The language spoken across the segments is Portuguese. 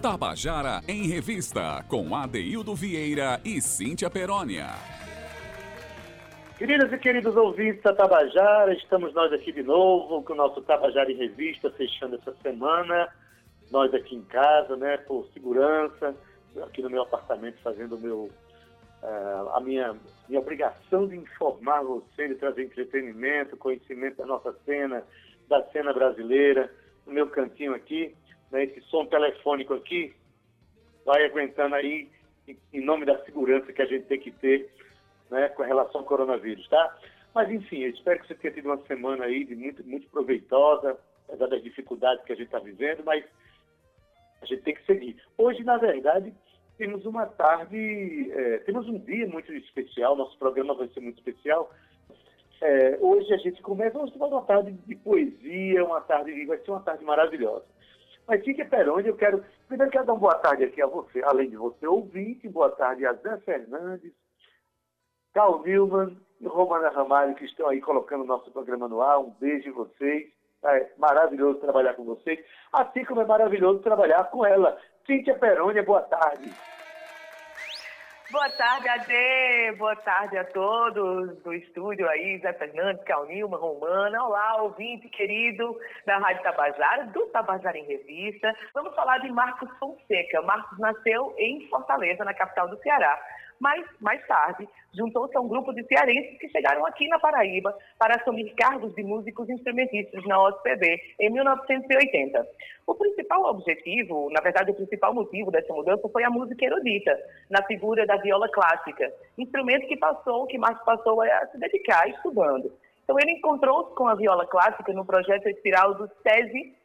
Tabajara em Revista, com Adeildo Vieira e Cíntia Perónia. Queridas e queridos ouvintes da Tabajara, estamos nós aqui de novo com o nosso Tabajara em Revista, fechando essa semana. Nós aqui em casa, né, por segurança, aqui no meu apartamento, fazendo meu, uh, a minha, minha obrigação de informar você, de trazer entretenimento, conhecimento da nossa cena, da cena brasileira, no meu cantinho aqui, né, esse som telefônico aqui, vai aguentando aí, em nome da segurança que a gente tem que ter né, com relação ao coronavírus, tá? Mas enfim, eu espero que você tenha tido uma semana aí de muito, muito proveitosa, apesar das dificuldades que a gente está vivendo, mas a gente tem que seguir. Hoje, na verdade, temos uma tarde, é, temos um dia muito especial, nosso programa vai ser muito especial. É, hoje a gente começa, hoje uma tarde de poesia, uma tarde, vai ser uma tarde maravilhosa. Mas fique Peroni, eu quero, primeiro quero dar uma boa tarde aqui a você, além de você ouvinte, boa tarde a Zé Fernandes, Carl Newman e Romana Ramalho, que estão aí colocando o nosso programa no ar. Um beijo em vocês. É maravilhoso trabalhar com vocês, assim como é maravilhoso trabalhar com ela. Cíntia Perônia, boa tarde. Boa tarde, Ade. Boa tarde a todos do estúdio aí, Zé Fernandes, Calnilma, Romana. Olá, ouvinte querido da Rádio Tabajara, do Tabajara em Revista. Vamos falar de Marcos Fonseca. Marcos nasceu em Fortaleza, na capital do Ceará mas, mais tarde, juntou-se a um grupo de cearenses que chegaram aqui na Paraíba para assumir cargos de músicos instrumentistas na OSPB em 1980. O principal objetivo, na verdade, o principal motivo dessa mudança foi a música erudita, na figura da viola clássica, instrumento que passou, que Marcos passou a se dedicar estudando. Então, ele encontrou-se com a viola clássica no projeto espiral do SESI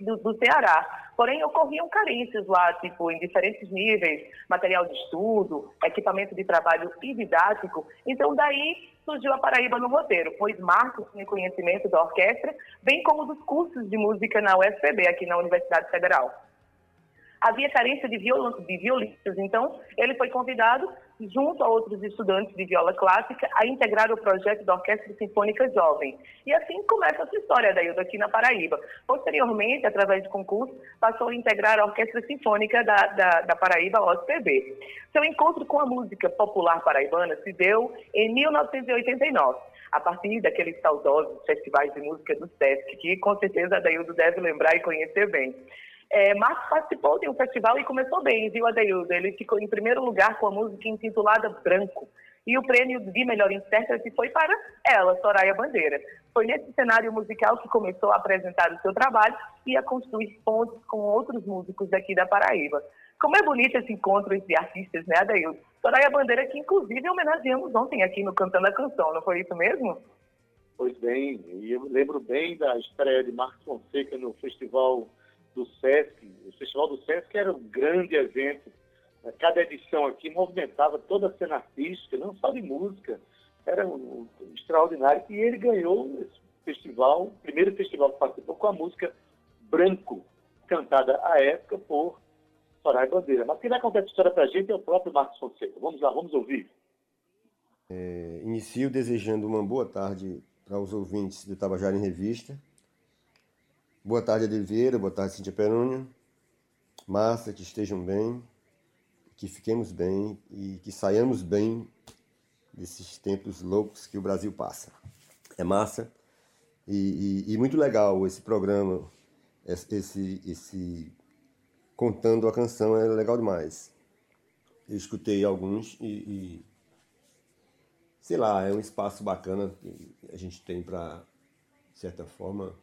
do, do Ceará, Porém, ocorriam carências lá, tipo, em diferentes níveis, material de estudo, equipamento de trabalho e didático. Então, daí surgiu a Paraíba no roteiro, pois Marcos tinha conhecimento da orquestra, bem como dos cursos de música na UFPB, aqui na Universidade Federal havia carência de, viol de violinistas, então ele foi convidado, junto a outros estudantes de viola clássica, a integrar o projeto da Orquestra Sinfônica Jovem. E assim começa essa história da Ilda aqui na Paraíba. Posteriormente, através de concurso, passou a integrar a Orquestra Sinfônica da, da, da Paraíba, OSPB. Seu encontro com a música popular paraibana se deu em 1989 a partir daqueles saudosos festivais de música do SESC, que com certeza a Daildo deve lembrar e conhecer bem. É, Marcos participou de um festival e começou bem, viu, Adeildo? Ele ficou em primeiro lugar com a música intitulada Branco. E o prêmio de melhor intérprete foi para ela, Soraya Bandeira. Foi nesse cenário musical que começou a apresentar o seu trabalho e a construir pontos com outros músicos daqui da Paraíba. Como é bonito esse encontro entre artistas, né, Adeildo? Soraya Bandeira, que inclusive homenageamos ontem aqui no Cantando a Canção, não foi isso mesmo? Pois bem, e eu lembro bem da estreia de Marcos Fonseca no Festival do SESC. O Festival do SESC era um grande evento. Cada edição aqui movimentava toda a cena artística, não só de música. Era um, um extraordinário. E ele ganhou esse festival, o primeiro festival que participou com a música Branco, cantada à época por Soraya Bandeira. Mas quem vai contar essa história para a gente é o próprio Marcos Fonseca. Vamos lá, vamos ouvir. É, inicio desejando uma boa tarde para os ouvintes do Tabajara em Revista Boa tarde, Oliveira. Boa tarde, Cintia Perônia. Massa, que estejam bem, que fiquemos bem e que saiamos bem desses tempos loucos que o Brasil passa. É massa e, e, e muito legal esse programa, esse, esse contando a canção é legal demais. Eu escutei alguns e, e sei lá, é um espaço bacana que a gente tem para, de certa forma,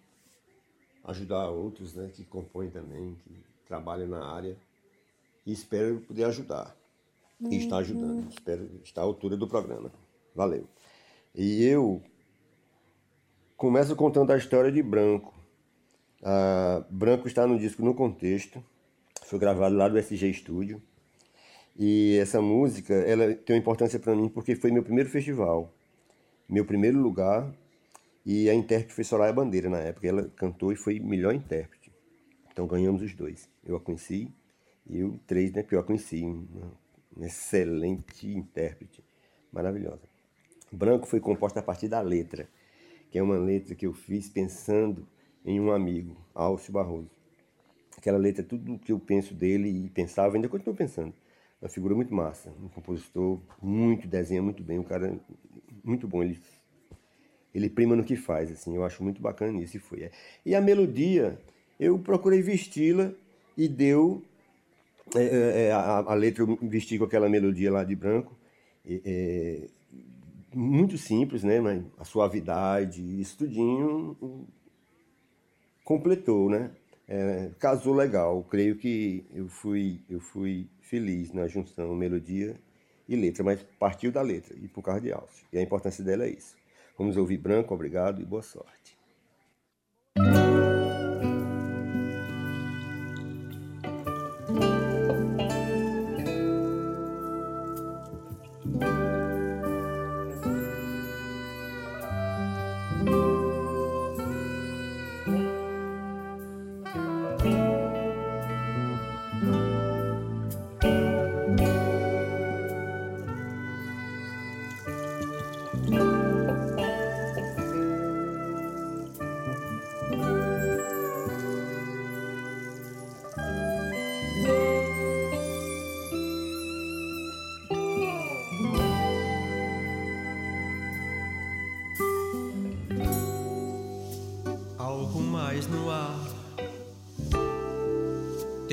ajudar outros né, que compõem também, que trabalham na área. E espero poder ajudar. E está ajudando. Uhum. Espero estar à altura do programa. Valeu. E eu começo contando a história de Branco. Ah, Branco está no disco No Contexto. Foi gravado lá do SG Studio. E essa música ela tem uma importância para mim porque foi meu primeiro festival. Meu primeiro lugar e a intérprete foi Soraya Bandeira na época. Ela cantou e foi melhor intérprete. Então ganhamos os dois. Eu a conheci e o três, né, que eu a conheci. Uma, excelente intérprete. Maravilhosa. Branco foi composta a partir da letra, que é uma letra que eu fiz pensando em um amigo, Alcio Barroso, Aquela letra, tudo o que eu penso dele e pensava, ainda continuo pensando. Uma figura muito massa, um compositor muito, desenha muito bem, um cara muito bom. Ele, ele prima no que faz, assim, eu acho muito bacana isso e foi. E a melodia, eu procurei vesti-la e deu. É, é, é a, a, letra eu vesti com aquela melodia lá de branco. É, muito simples, né? Mas a suavidade, isso tudinho completou, né? É, casou legal. Creio que eu fui, eu fui feliz na junção melodia e letra, mas partiu da letra e por causa de Alcio. E a importância dela é isso. Vamos ouvir Branco, obrigado e boa sorte.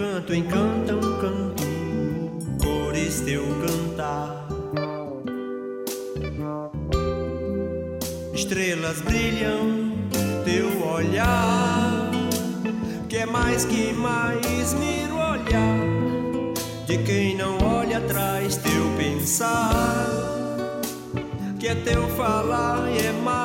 canto encanta um canto, cores teu cantar. Estrelas brilham, teu olhar, que é mais que mais miro olhar. De quem não olha atrás, teu pensar, que é teu falar e é mais,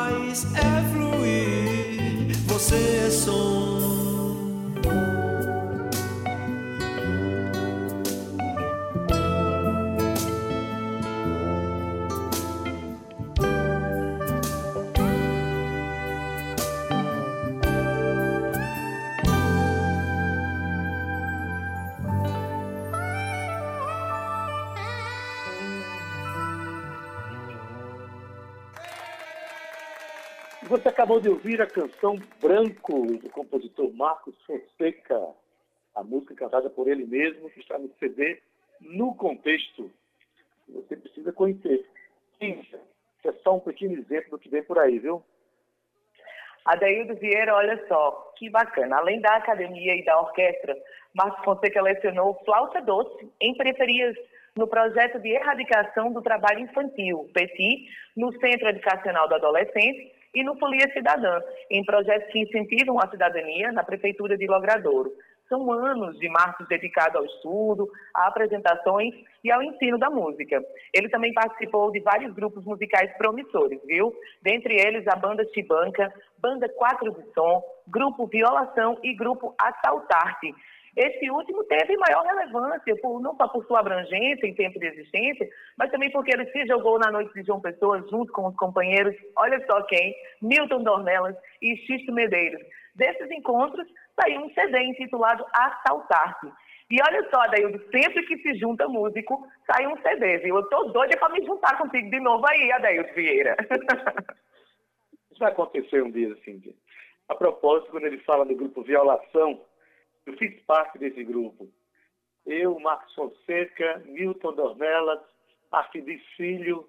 acabou de ouvir a canção Branco, do compositor Marcos Fonseca, a música cantada por ele mesmo, que está no CD No Contexto. Você precisa conhecer. Isso é só um pequeno exemplo do que vem por aí, viu? Adeildo Vieira, olha só, que bacana. Além da academia e da orquestra, Marcos Fonseca lecionou flauta doce em periferias no projeto de erradicação do trabalho infantil, PETI, no Centro Educacional do Adolescente e no Folia Cidadã, em projetos que incentivam a cidadania na Prefeitura de Logradouro. São anos de marcos dedicados ao estudo, a apresentações e ao ensino da música. Ele também participou de vários grupos musicais promissores, viu? Dentre eles a banda Chibanca, banda Quatro de Som, grupo Violação e grupo Assaltarte. Esse último teve maior relevância, por, não só por sua abrangência em tempo de existência, mas também porque ele se jogou na noite de João Pessoa junto com os companheiros, olha só quem, Milton Dornelas e Xisto Medeiros. Desses encontros saiu um CD intitulado Assaltar-se. E olha só, Adaildo, sempre que se junta músico, sai um CD, viu? Eu tô doida para me juntar contigo de novo aí, Adaildo Vieira. Isso vai acontecer um dia, assim. A propósito, quando ele fala do grupo Violação, eu fiz parte desse grupo. Eu, Marcos Fonseca, Milton Dornelas, Arquides Filho,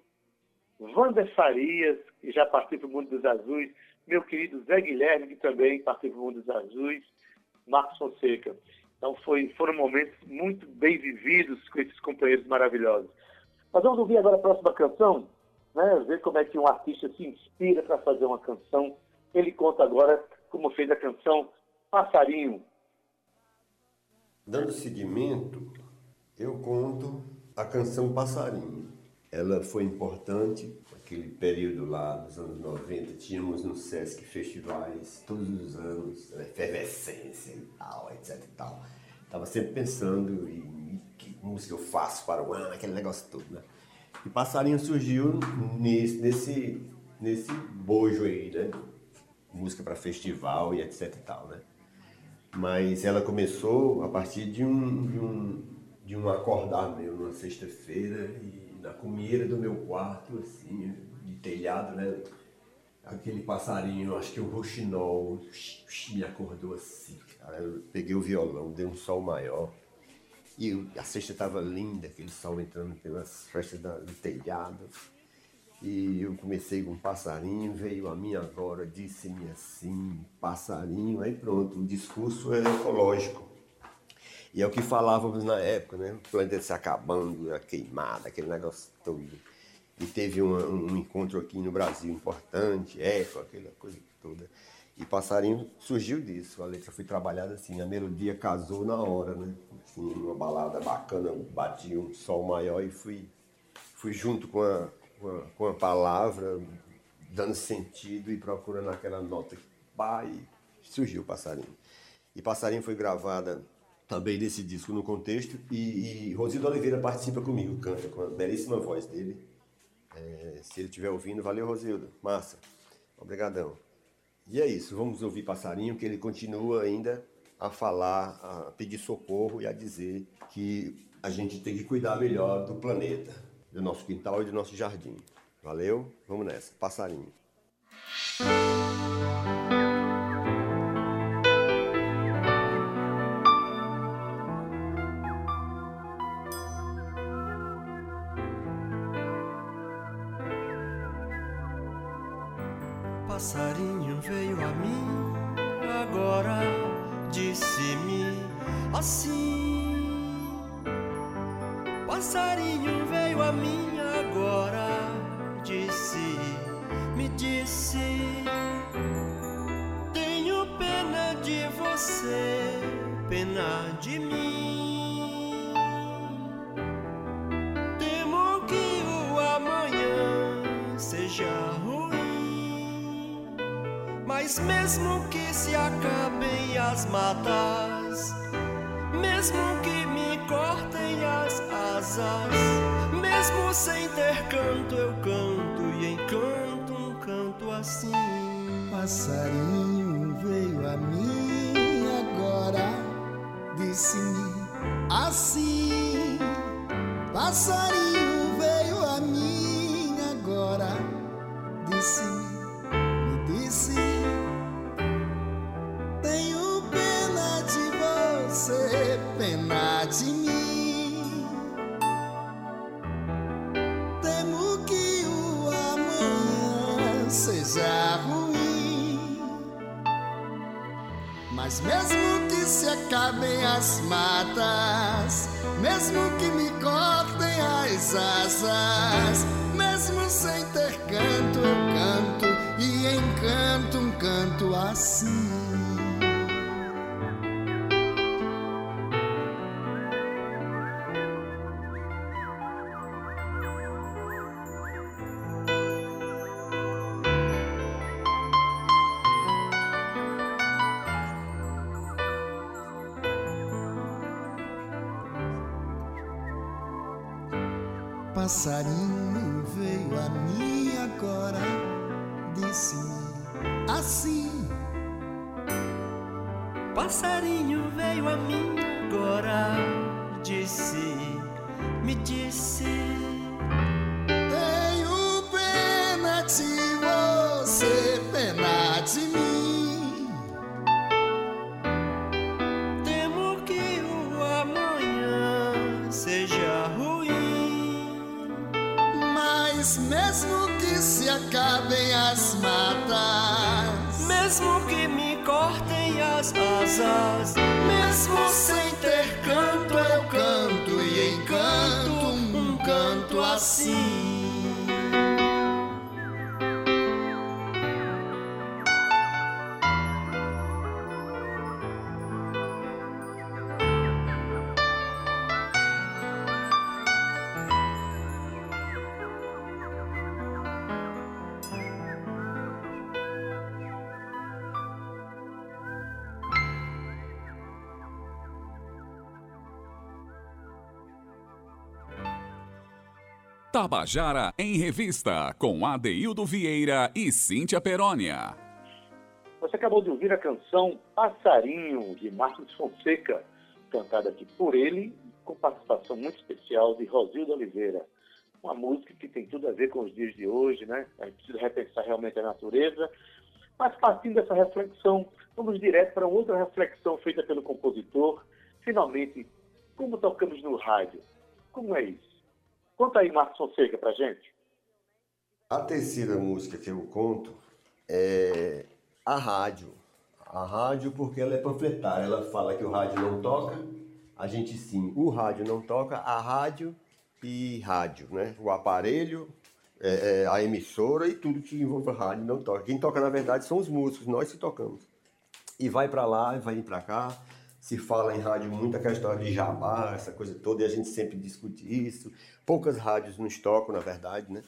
Wander Farias, que já participa do Mundo dos Azuis, meu querido Zé Guilherme, que também participa do Mundo dos Azuis, Marcos Fonseca. Então foi, foram momentos muito bem vividos com esses companheiros maravilhosos. Nós vamos ouvir agora a próxima canção, né? ver como é que um artista se inspira para fazer uma canção. Ele conta agora como fez a canção Passarinho, Dando seguimento, eu conto a canção Passarinho. Ela foi importante naquele período lá dos anos 90. Tínhamos no Sesc festivais todos os anos, efervescência e tal, etc e tal. Estava sempre pensando em que música eu faço para o ano, aquele negócio todo, né? E Passarinho surgiu nesse, nesse, nesse bojo aí, né? Música para festival e etc e tal, né? Mas ela começou a partir de um, de um, de um acordar meu numa sexta-feira e na comieira do meu quarto, assim, de telhado, né? Aquele passarinho, acho que o roxinol, me acordou assim, cara. Eu peguei o violão, dei um sol maior. E a sexta estava linda, aquele sol entrando pelas festas do telhado. E eu comecei com um passarinho, veio a mim agora, disse-me assim, passarinho, aí pronto, o discurso é ecológico. E é o que falávamos na época, né? O planeta se acabando, a queimada, aquele negócio todo. E teve um, um encontro aqui no Brasil importante, eco, aquela coisa toda. E passarinho surgiu disso. A letra foi trabalhada assim, a melodia casou na hora, né? Assim, uma balada bacana, bati um sol maior e fui, fui junto com a, com a, com a palavra, dando sentido e procurando aquela nota que pá, e surgiu o passarinho. E passarinho foi gravada também desse disco no contexto e, e Rosildo Oliveira participa comigo, canta com a belíssima voz dele. É, se ele estiver ouvindo, valeu Rosildo, massa, obrigadão. E é isso, vamos ouvir Passarinho, que ele continua ainda a falar, a pedir socorro e a dizer que a gente tem que cuidar melhor do planeta do nosso quintal e do nosso jardim. Valeu? Vamos nessa. Passarinho. Pena de mim. Temo que o amanhã seja ruim. Mas mesmo que se acabem as matas, mesmo que me cortem as asas, mesmo sem ter canto, eu canto e encanto um canto assim. Passarinho veio a mim agora, disse-me assim. Passarinho veio a mim agora, disse-me, me disse. Tenho pena de você, pena de mim. Temo que o amanhã seja ruim. Mas mesmo acabem as matas, mesmo que me cortem as asas, mesmo sem ter canto, eu canto passarinho veio a mim agora, disse-me assim. Passarinho veio a mim agora, disse, me disse. Tenho pena de você, pena de mim. Canto Tabajara em Revista, com Adeildo Vieira e Cíntia Perónia. Você acabou de ouvir a canção Passarinho, de Marcos Fonseca, cantada aqui por ele, com participação muito especial de Rosildo Oliveira. Uma música que tem tudo a ver com os dias de hoje, né? A gente precisa repensar realmente a natureza. Mas partindo dessa reflexão, vamos direto para outra reflexão feita pelo compositor. Finalmente, como tocamos no rádio? Como é isso? Conta aí, Marcos Fonseca, pra gente. A terceira música que eu conto é a rádio. A rádio porque ela é panfletária. Ela fala que o rádio não toca, a gente sim. O rádio não toca, a rádio e rádio, né? O aparelho, é, é, a emissora e tudo que envolve a rádio não toca. Quem toca, na verdade, são os músicos, nós que tocamos. E vai para lá, vai para cá. Se fala em rádio muita questão de jabá, essa coisa toda, e a gente sempre discute isso. Poucas rádios nos tocam, na verdade, né?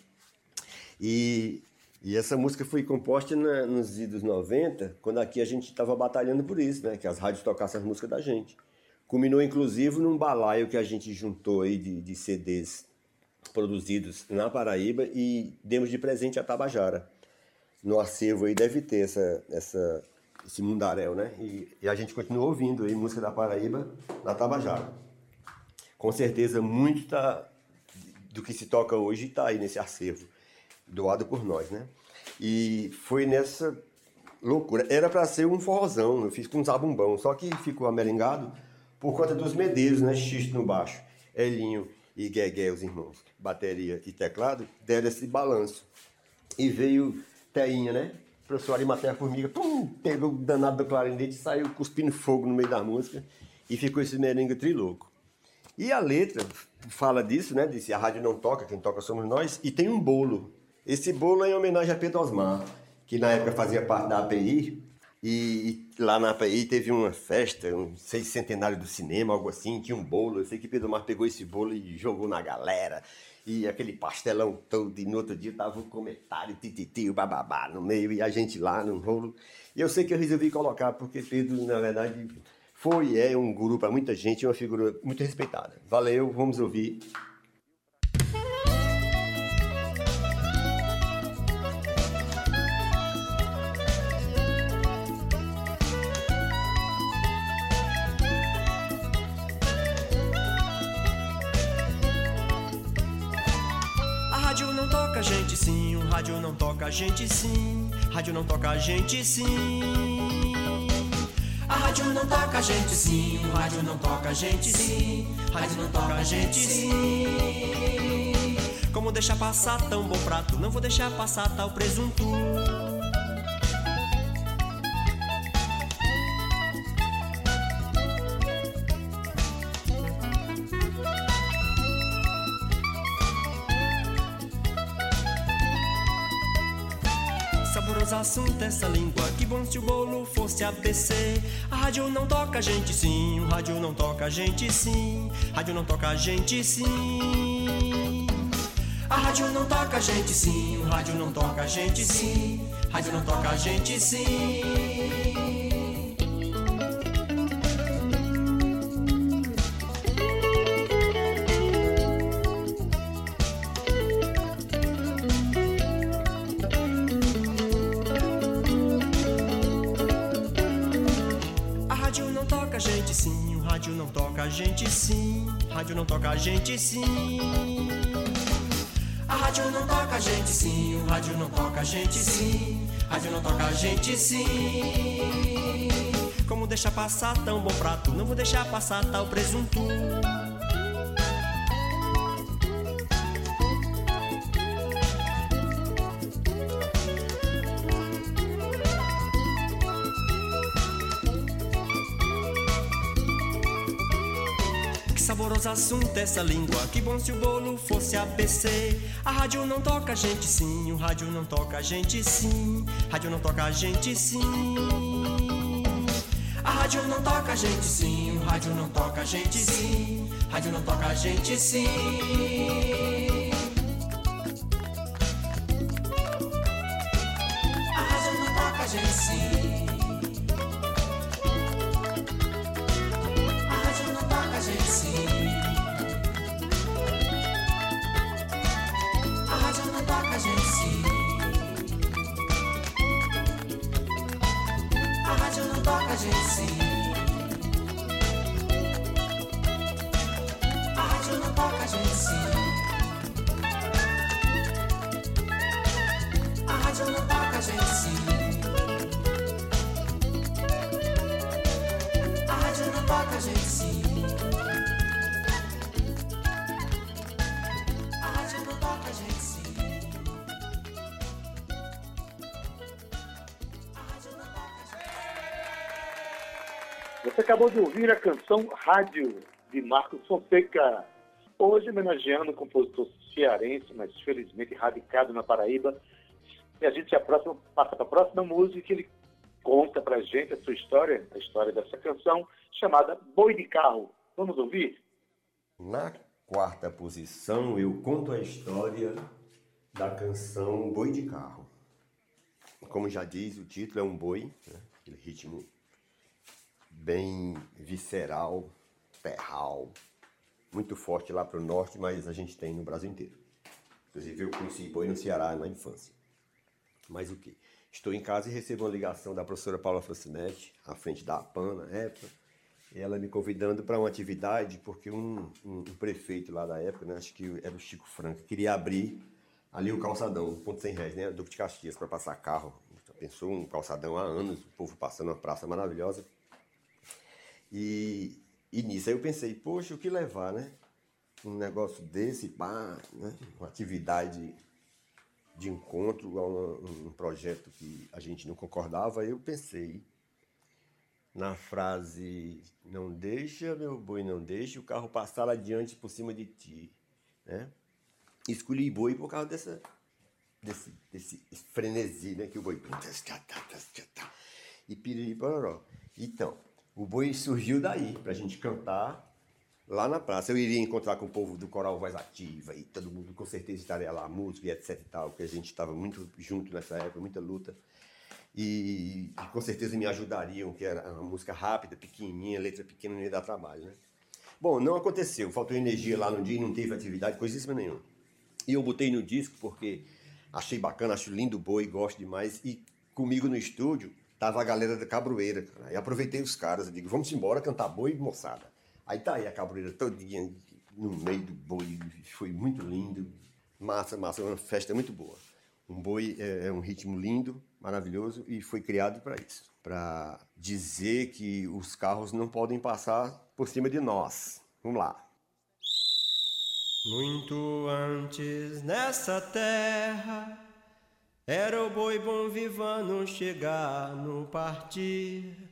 E, e essa música foi composta na, nos idos 90, quando aqui a gente estava batalhando por isso, né? Que as rádios tocassem as músicas da gente. Culminou, inclusive, num balaio que a gente juntou aí de, de CDs produzidos na Paraíba e demos de presente a Tabajara. No acervo aí deve ter essa, essa, esse mundaréu, né? E, e a gente continua ouvindo aí música da Paraíba na Tabajara. Com certeza, muito tá, do que se toca hoje está aí nesse acervo, doado por nós, né? E foi nessa loucura. Era para ser um forrozão, eu fiz com um zabumbão, só que ficou amelengado por conta dos medeiros, né? Xisto no baixo, Elinho e Guegué, os irmãos, bateria e teclado, deram esse balanço. E veio Teinha, né? Professor Arimatea Formiga, pum, pegou o danado do clarinete e saiu cuspindo fogo no meio da música e ficou esse merengue trilouco. E a letra fala disso, né? Disse a rádio não toca, quem toca somos nós, e tem um bolo. Esse bolo é em homenagem a Pedro Osmar, que na época fazia parte da API, e lá na API teve uma festa, um seis centenário do cinema, algo assim, tinha um bolo. Eu sei que Pedro Osmar pegou esse bolo e jogou na galera. E aquele pastelão todo, e no outro dia tava o comentário, tititi, o bababá no meio, e a gente lá no rolo. E eu sei que eu resolvi colocar, porque Pedro, na verdade, foi é um guru para muita gente, uma figura muito respeitada. Valeu, vamos ouvir. A gente sim, rádio não toca a gente sim. A rádio não toca a gente sim, o rádio não toca a gente sim, rádio não toca a gente sim. Como deixar passar tão bom prato? Não vou deixar passar tal presunto. Assunto essa língua. Que bom se o bolo fosse ABC. A rádio não toca a gente sim, o rádio não toca a gente sim. Rádio não toca a gente sim. A rádio não toca a gente sim, o rádio não toca a gente sim. Rádio não toca a gente sim. Gente sim. A rádio não toca a gente sim, o rádio não toca a gente sim, rádio não toca a gente sim. Como deixar passar tão bom prato, não vou deixar passar tal presunto. Assunto essa língua. Que bom se o bolo fosse ABC. A rádio não toca a gente sim, o rádio não toca a gente sim. Rádio não toca a gente sim. A rádio não toca a gente sim, o rádio não toca a gente sim. Rádio não toca a gente sim. Acabou de ouvir a canção Rádio, de Marcos Fonseca. Hoje homenageando o compositor cearense, mas felizmente radicado na Paraíba. E a gente próxima, passa para a próxima música que ele conta para a gente a sua história, a história dessa canção, chamada Boi de Carro. Vamos ouvir? Na quarta posição, eu conto a história da canção Boi de Carro. Como já diz, o título é um boi, né? aquele ritmo bem visceral, terral, muito forte lá para o norte, mas a gente tem no Brasil inteiro. Inclusive eu conheci boi no Ceará na infância. Mas o que? Estou em casa e recebo uma ligação da professora Paula Francinetti, à frente da APAN na época, ela me convidando para uma atividade, porque um, um, um, prefeito lá da época, né, acho que era o Chico Franco, queria abrir ali o calçadão, ponto sem réis, né, Duque de Caxias, para passar carro. Pensou um calçadão há anos, o povo passando uma praça maravilhosa. E, e nisso aí eu pensei, poxa, o que levar, né? Um negócio desse, pá, né? uma atividade de encontro a um, um projeto que a gente não concordava, eu pensei na frase não deixa, meu boi, não deixa o carro passar adiante por cima de ti. Né? Escolhi boi por causa dessa, desse, desse frenesi né? que o boi. E piriri. Então, o boi surgiu daí, para a gente cantar lá na praça. Eu iria encontrar com o povo do Coral Voz Ativa e todo mundo com certeza estaria lá, música e etc e tal, porque a gente estava muito junto nessa época, muita luta. E, e, com certeza me ajudariam, que era uma música rápida, pequenininha, letra pequena, não ia dar trabalho, né? Bom, não aconteceu, faltou energia lá no dia e não teve atividade, coisíssima nenhuma. E eu botei no disco porque achei bacana, acho lindo o boi, gosto demais. E comigo no estúdio tava a galera da Cabroeira, cara. E aproveitei os caras, eu digo, vamos embora cantar boi, moçada. Aí tá aí a Cabroeira todinha no meio do boi, foi muito lindo, massa, massa, uma festa muito boa. Um boi é, é um ritmo lindo, maravilhoso e foi criado para isso, para dizer que os carros não podem passar por cima de nós. Vamos lá. Muito antes nessa terra era o boi bom vivano chegar no partir.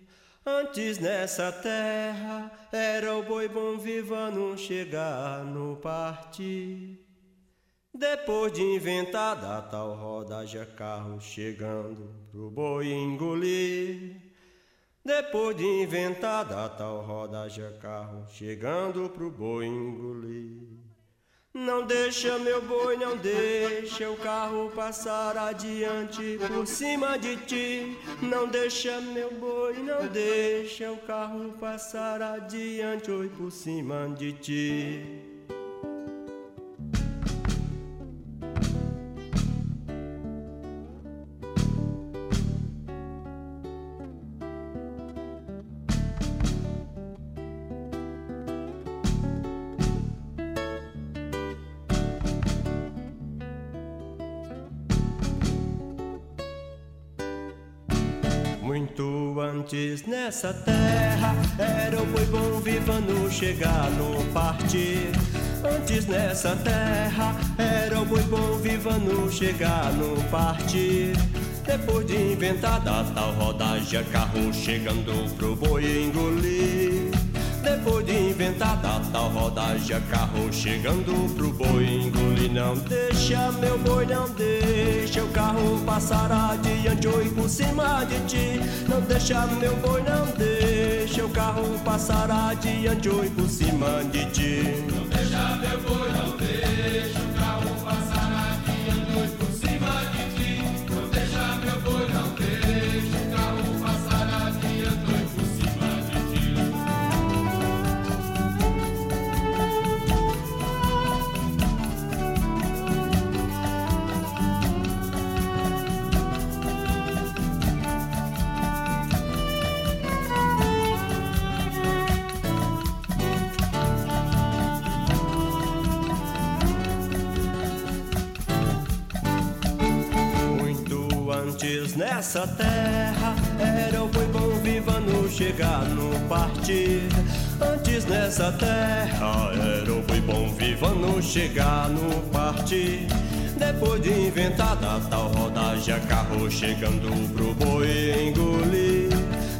Antes nessa terra era o boi bom vivano chegar no partir. Depois de inventada a tal rodagem, carro chegando pro boi engolir. Depois de inventada a tal rodagem, carro chegando pro boi engolir. Não deixa meu boi, não deixa o carro passar adiante por cima de ti. Não deixa meu boi, não deixa o carro passar adiante por cima de ti. Antes nessa terra era o boi bom vivando chegar no partir. Antes nessa terra era o boi bom vivando chegar no partir. Depois de inventada tal rodagem, carro chegando pro boi engolir. Depois de inventada tal rodagem, carro chegando pro boi engolir. Não deixa meu boi, não deixa o carro passar adiante ou por cima de ti. Não deixa meu boi, não deixa o carro passar adiante ou por cima de ti. Não deixa meu boi, nessa terra era o boi bom vivando chegar no partir. Antes nessa terra era o boi bom vivando chegar no partir. Depois de inventada tal rodagem, carro chegando pro boi engolir.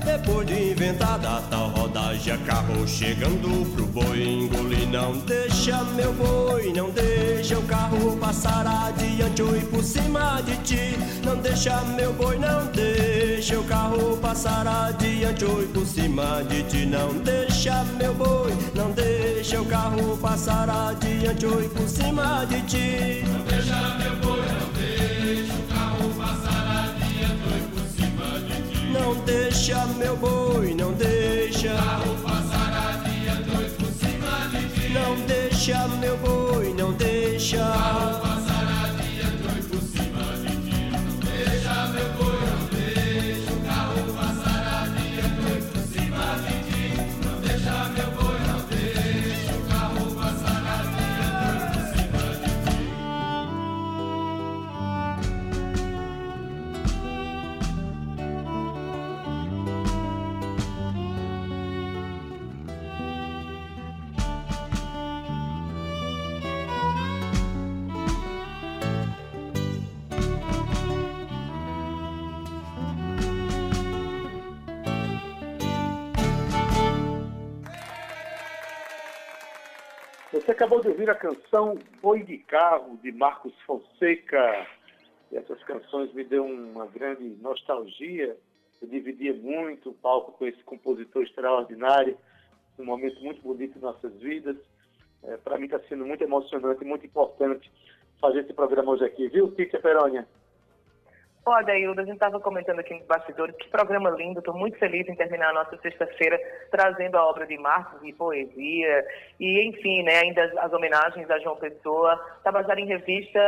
Depois de inventada tal rodagem, carro chegando pro boi engolir. Não deixa meu boi, não deixa o carro passar adiante ir por cima de ti. Não deixa meu boi, não deixa o carro passar adiante ir por cima de ti. Não deixa meu boi, não deixa o carro passar adiante ir por cima de ti. Não deixa meu boi, Não deixa meu boi, não deixa. Acabou de ouvir a canção Boi de Carro, de Marcos Fonseca. E essas canções me deu uma grande nostalgia. Eu dividia muito o palco com esse compositor extraordinário, um momento muito bonito em nossas vidas. Para mim está sendo muito emocionante muito importante fazer esse programa hoje aqui, viu, Cíntia Perônia? Ó, Adaildo, a gente estava comentando aqui nos bastidores, que programa lindo, estou muito feliz em terminar a nossa sexta-feira trazendo a obra de Marcos e poesia, e enfim, né, ainda as, as homenagens a João Pessoa. Tabajara em Revista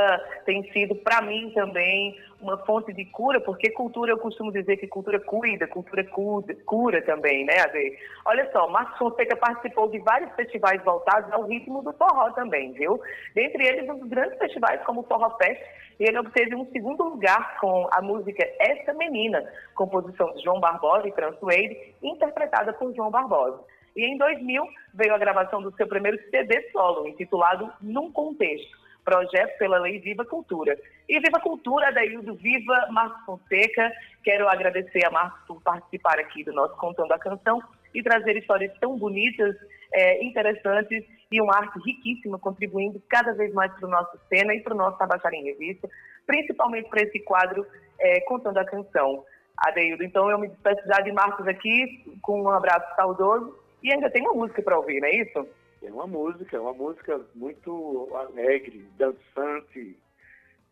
tem sido, para mim também, uma fonte de cura, porque cultura, eu costumo dizer que cultura cuida, cultura cura, cura também, né, Ade? Olha só, Marcos Fonseca participou de vários festivais voltados ao ritmo do forró também, viu? Dentre eles, um dos grandes festivais como o Forró Fest, e ele obteve um segundo lugar com a música Essa Menina, composição de João Barbosa e Fran Suede, interpretada por João Barbosa. E em 2000 veio a gravação do seu primeiro CD solo, intitulado Num Contexto, projeto pela Lei Viva Cultura. E Viva Cultura, Adaildo, viva Marcos Fonseca. Quero agradecer a Marcos por participar aqui do nosso Contando a Canção e trazer histórias tão bonitas, é, interessantes e uma arte riquíssima, contribuindo cada vez mais para o nosso cena e para o nosso Tabajara em Revista, principalmente para esse quadro é, Contando a Canção. Adeildo, então eu me despeço já de Marcos aqui, com um abraço saudoso, e ainda tem uma música para ouvir, não é isso? É uma música, é uma música muito alegre, dançante,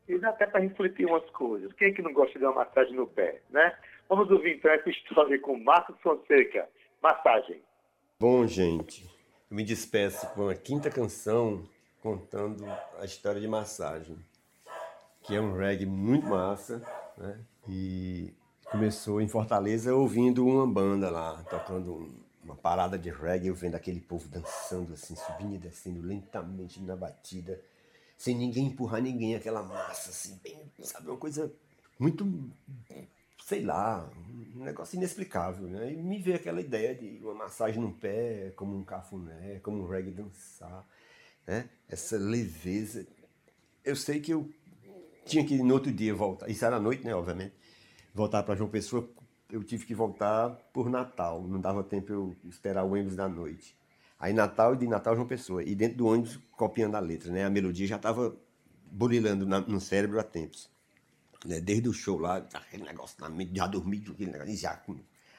e dá até para refletir umas coisas. Quem é que não gosta de uma massagem no pé, né? Vamos ouvir então essa história com Marcos Fonseca, Massagem. Bom, gente, eu me despeço com a quinta canção contando a história de massagem, que é um reggae muito massa, né? E começou em Fortaleza ouvindo uma banda lá, tocando um- uma parada de reggae, eu vendo aquele povo dançando assim, subindo e descendo lentamente na batida, sem ninguém empurrar ninguém, aquela massa assim, bem, sabe, uma coisa muito sei lá, um negócio inexplicável, né? E me veio aquela ideia de uma massagem no pé, como um cafuné, como um reggae dançar, né? Essa leveza. Eu sei que eu tinha que no outro dia voltar, isso era à noite, né, obviamente, voltar para João Pessoa, eu tive que voltar por Natal, não dava tempo eu esperar o ônibus da noite. Aí Natal e de Natal João Pessoa, e dentro do ônibus copiando a letra, né? A melodia já estava burilando na- no cérebro há tempos né, desde o show lá, aquele negócio na mente, já dormi, aquele negócio, já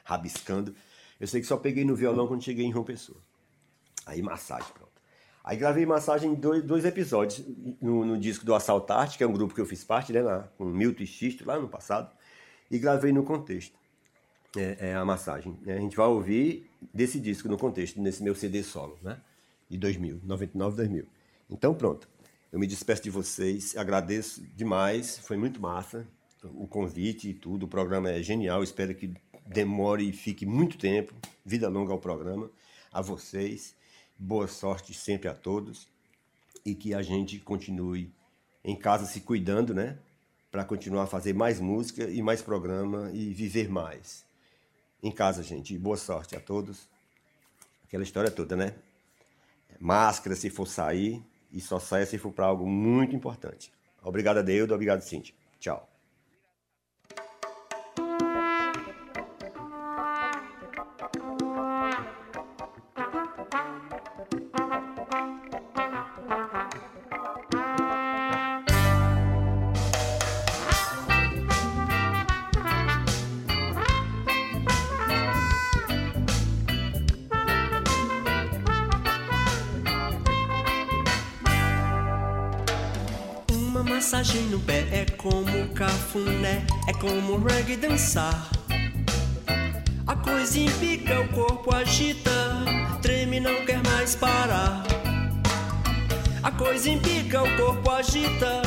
rabiscando. Eu sei que só peguei no violão quando cheguei em João Pessoa. Aí massagem, pronto. Aí gravei massagem em dois, dois episódios no, no disco do Assaltarte, que é um grupo que eu fiz parte, né, lá, com Milton e Xisto, lá no passado, e gravei no contexto. É, é a massagem. né? A gente vai ouvir desse disco no contexto, nesse meu CD solo, né? De 2000, 99, 2000. Então, pronto. Eu me despeço de vocês, agradeço demais, foi muito massa o convite e tudo. O programa é genial, espero que demore e fique muito tempo. Vida longa ao programa, a vocês. Boa sorte sempre a todos e que a gente continue em casa se cuidando, né? Para continuar a fazer mais música e mais programa e viver mais. Em casa, gente. Boa sorte a todos. Aquela história toda, né? Máscara se for sair e só saia se for para algo muito importante. Obrigado, Adeudo. Obrigado, Cíntia. Tchau. Massagem no pé é como cafuné, é como reggae dançar. A coisa empica, o corpo agita, treme não quer mais parar. A coisa empica, o corpo agita,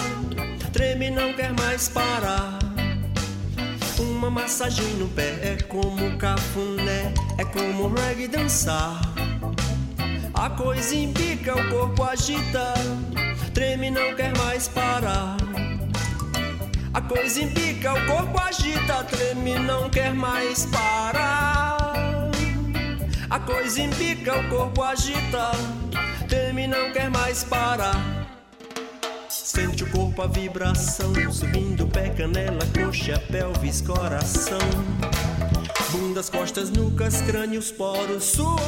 treme não quer mais parar. Uma massagem no pé é como cafuné, é como reggae dançar. A coisa empica, o corpo agita, treme não quer mais parar. A coisa empica, o corpo agita, treme não quer mais parar. A coisa empica, o corpo agita, treme não quer mais parar. Sente o corpo a vibração, subindo pé, canela, coxa, pelvis, coração. Bundas, costas, nucas, crânios, poros, suor.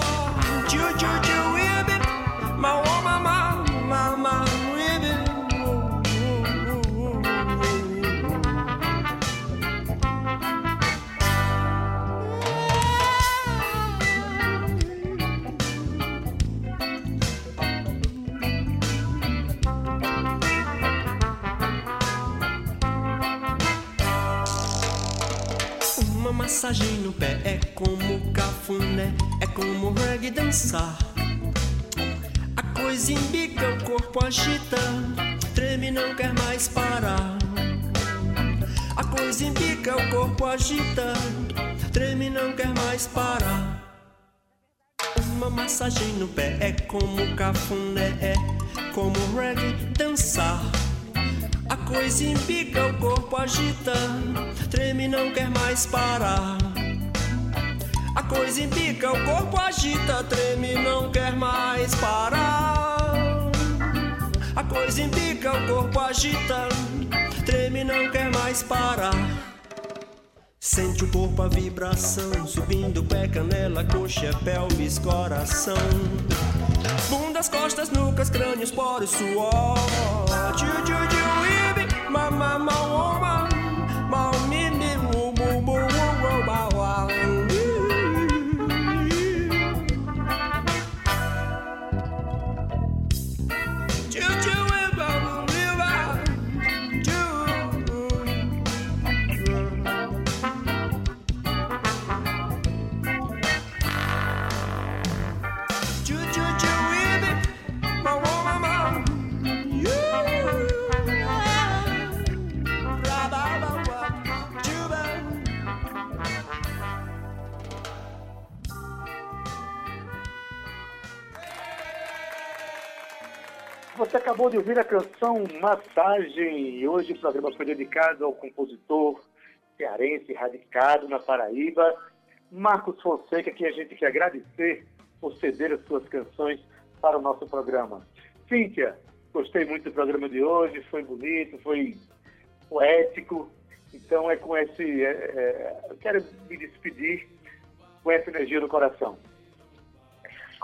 Tchu, tchu, tchu, ibi. Ma, Massagem no pé é como cafuné, é como reggae dançar. A coisa embica, o corpo agita, treme não quer mais parar. A coisa embica, o corpo agita, treme não quer mais parar. Uma massagem no pé é como cafuné, é como reggae dançar. A coisa empica, o corpo agita, treme e não quer mais parar. A coisa empica, o corpo agita, treme e não quer mais parar. A coisa empica, o corpo agita, treme e não quer mais parar. Sente o corpo a vibração, subindo pé, canela, coxa, pelvis, coração. Bundas, costas, nucas, crânios, poros, suor. Tchu, tchu, tchu, ibi, ma, acabou de ouvir a canção Massagem e hoje o programa foi dedicado ao compositor cearense radicado na Paraíba, Marcos Fonseca, que a gente quer agradecer por ceder as suas canções para o nosso programa. Cíntia, gostei muito do programa de hoje, foi bonito, foi poético, então é com esse. é, é, eu quero me despedir com essa energia no coração.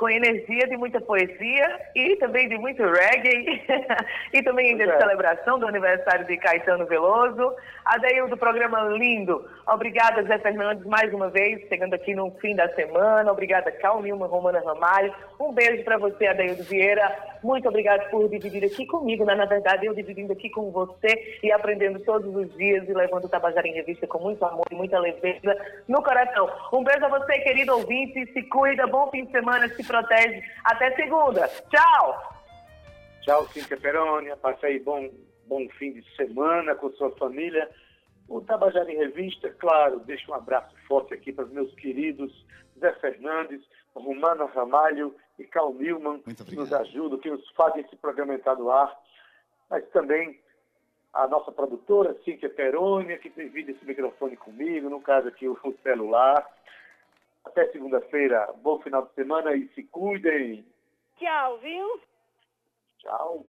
Com energia de muita poesia e também de muito reggae e também de Pois é. celebração do aniversário de Caetano Veloso. Adeil do programa lindo. Obrigada, Zé Fernandes, mais uma vez, chegando aqui no fim da semana. Obrigada, Cal Nilma, Romana Ramalho. Um beijo para você, Adeildo Vieira. Muito obrigada por dividir aqui comigo, né? na verdade, eu dividindo aqui com você e aprendendo todos os dias e levando o Tabajara em Revista com muito amor e muita leveza no coração. Um beijo a você, querido ouvinte. Se cuida, bom fim de semana, se protege. Até segunda. Tchau! Tchau, Cíntia Perônia. Passe aí bom, bom fim de semana com sua família. O Tabajara em Revista, claro, deixa um abraço forte aqui para os meus queridos Zé Fernandes, Romana Ramalho e Carl Newman, Muito que nos ajudam, que nos fazem esse programa entrar no ar. Mas também a nossa produtora, Cíntia Perônia, que divide esse microfone comigo, no caso aqui o celular. Até segunda-feira, bom final de semana e se cuidem. Tchau, viu? Tchau.